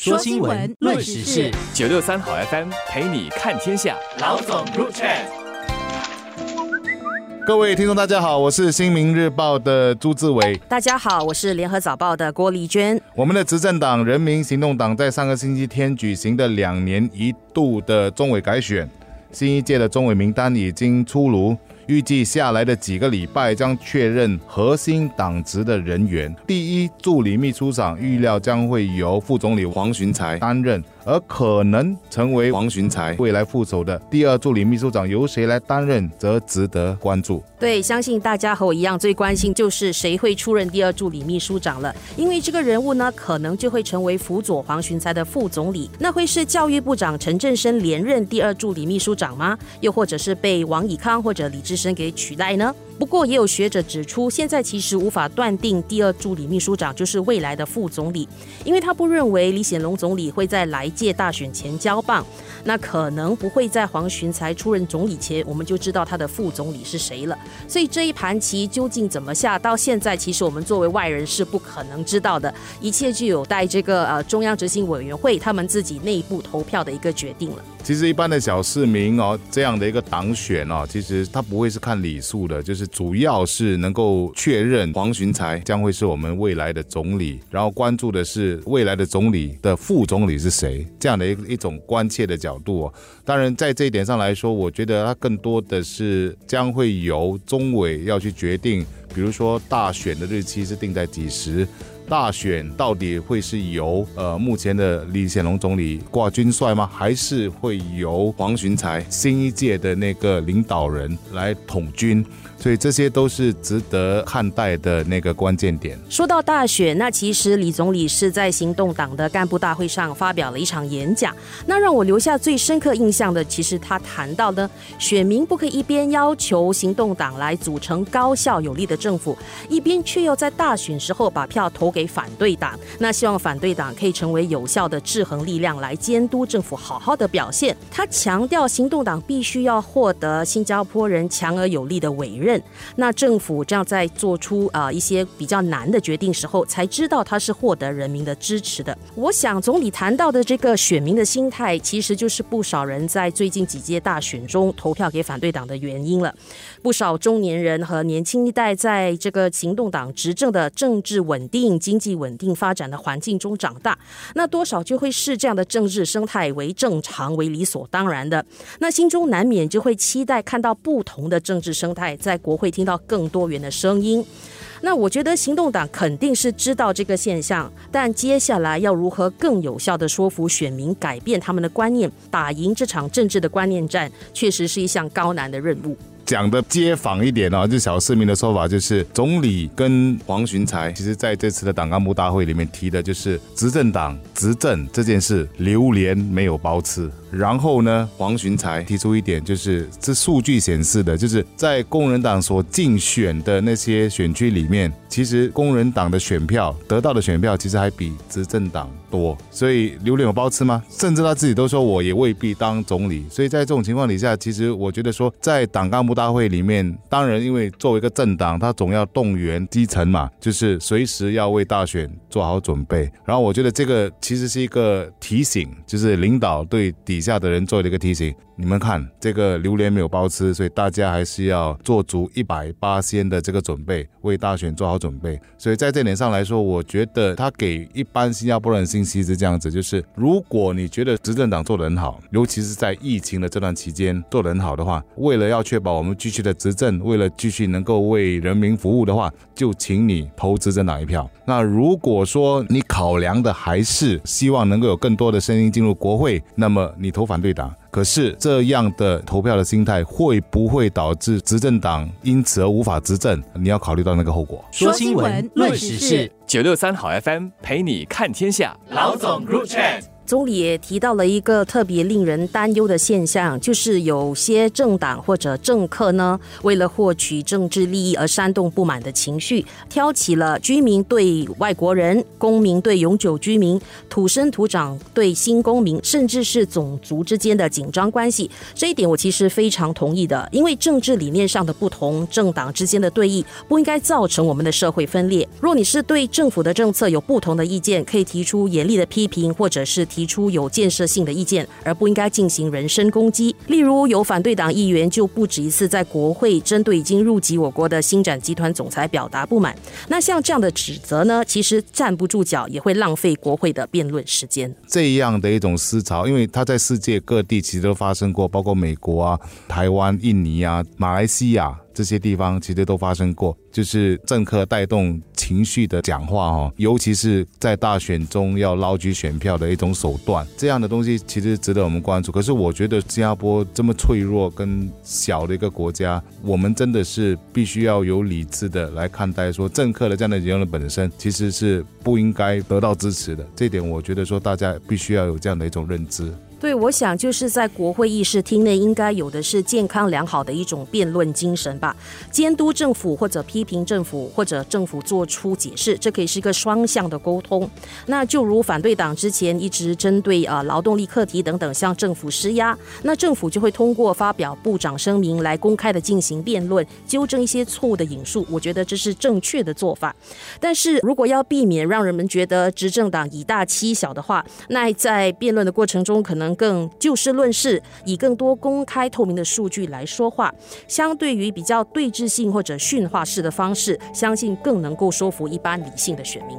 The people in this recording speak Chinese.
说新闻，论时事，九六三好 FM 陪你看天下。老总入场。各位听众，大家好，我是新民日报的朱志伟。大家好，我是联合早报的郭丽娟。我们的执政党人民行动党在上个星期天举行的两年一度的中委改选，新一届的中委名单已经出炉。预计下来的几个礼拜将确认核心党职的人员。第一助理秘书长预料将会由副总理黄循才担任。而可能成为王循才未来副手的第二助理秘书长由谁来担任，则值得关注。对，相信大家和我一样最关心就是谁会出任第二助理秘书长了，因为这个人物呢，可能就会成为辅佐黄循才的副总理。那会是教育部长陈振声连任第二助理秘书长吗？又或者是被王以康或者李志深给取代呢？不过，也有学者指出，现在其实无法断定第二助理秘书长就是未来的副总理，因为他不认为李显龙总理会在来届大选前交棒，那可能不会在黄循才出任总理前，我们就知道他的副总理是谁了。所以这一盘棋究竟怎么下，到现在其实我们作为外人是不可能知道的，一切就有待这个呃中央执行委员会他们自己内部投票的一个决定了。其实一般的小市民哦，这样的一个党选哦，其实他不会是看礼数的，就是主要是能够确认黄循才将会是我们未来的总理，然后关注的是未来的总理的副总理是谁，这样的一一种关切的角度哦。当然，在这一点上来说，我觉得它更多的是将会由中委要去决定，比如说大选的日期是定在几时。大选到底会是由呃目前的李显龙总理挂军帅吗？还是会由黄循才新一届的那个领导人来统军？所以这些都是值得看待的那个关键点。说到大选，那其实李总理是在行动党的干部大会上发表了一场演讲。那让我留下最深刻印象的，其实他谈到呢，选民不可以一边要求行动党来组成高效有力的政府，一边却又在大选时候把票投给给反对党。那希望反对党可以成为有效的制衡力量，来监督政府好好的表现。他强调，行动党必须要获得新加坡人强而有力的委任。那政府这样在做出啊一些比较难的决定时候，才知道他是获得人民的支持的。我想总理谈到的这个选民的心态，其实就是不少人在最近几届大选中投票给反对党的原因了。不少中年人和年轻一代在这个行动党执政的政治稳定、经济稳定发展的环境中长大，那多少就会视这样的政治生态为正常、为理所当然的。那心中难免就会期待看到不同的政治生态在。国会听到更多元的声音，那我觉得行动党肯定是知道这个现象，但接下来要如何更有效的说服选民改变他们的观念，打赢这场政治的观念战，确实是一项高难的任务。讲的街坊一点哦，就小市民的说法，就是总理跟黄循才，其实在这次的党干部大会里面提的，就是执政党执政这件事，榴莲没有包吃。然后呢，黄循才提出一点，就是这数据显示的，就是在工人党所竞选的那些选区里面，其实工人党的选票得到的选票，其实还比执政党多。所以榴莲有包吃吗？甚至他自己都说，我也未必当总理。所以在这种情况底下，其实我觉得说，在党干部大会里面，当然因为作为一个政党，他总要动员基层嘛，就是随时要为大选做好准备。然后我觉得这个其实是一个提醒，就是领导对底。下的人做了一个提醒。你们看，这个榴莲没有包吃，所以大家还是要做足一百八先的这个准备，为大选做好准备。所以在这点上来说，我觉得他给一般新加坡人信息是这样子：就是如果你觉得执政党做得很好，尤其是在疫情的这段期间做得很好的话，为了要确保我们继续的执政，为了继续能够为人民服务的话，就请你投执政党一票。那如果说你考量的还是希望能够有更多的声音进入国会，那么你投反对党。可是这样的投票的心态会不会导致执政党因此而无法执政？你要考虑到那个后果。说新闻，论时事，九六三好 FM 陪你看天下。老总入场。总理也提到了一个特别令人担忧的现象，就是有些政党或者政客呢，为了获取政治利益而煽动不满的情绪，挑起了居民对外国人、公民对永久居民、土生土长对新公民，甚至是种族之间的紧张关系。这一点我其实非常同意的，因为政治理念上的不同，政党之间的对弈不应该造成我们的社会分裂。若你是对政府的政策有不同的意见，可以提出严厉的批评，或者是。提出有建设性的意见，而不应该进行人身攻击。例如，有反对党议员就不止一次在国会针对已经入籍我国的新展集团总裁表达不满。那像这样的指责呢，其实站不住脚，也会浪费国会的辩论时间。这样的一种思潮，因为它在世界各地其实都发生过，包括美国啊、台湾、印尼啊、马来西亚。这些地方其实都发生过，就是政客带动情绪的讲话哈，尤其是在大选中要捞取选票的一种手段，这样的东西其实值得我们关注。可是我觉得新加坡这么脆弱跟小的一个国家，我们真的是必须要有理智的来看待，说政客的这样的言论本身其实是不应该得到支持的。这点我觉得说大家必须要有这样的一种认知。对，我想就是在国会议事厅内应该有的是健康良好的一种辩论精神吧，监督政府或者批评政府或者政府做出解释，这可以是一个双向的沟通。那就如反对党之前一直针对啊劳动力课题等等向政府施压，那政府就会通过发表部长声明来公开的进行辩论，纠正一些错误的引述。我觉得这是正确的做法。但是如果要避免让人们觉得执政党以大欺小的话，那在辩论的过程中可能更就事论事，以更多公开透明的数据来说话，相对于比较对峙性或者驯化式的方式，相信更能够说服一般理性的选民。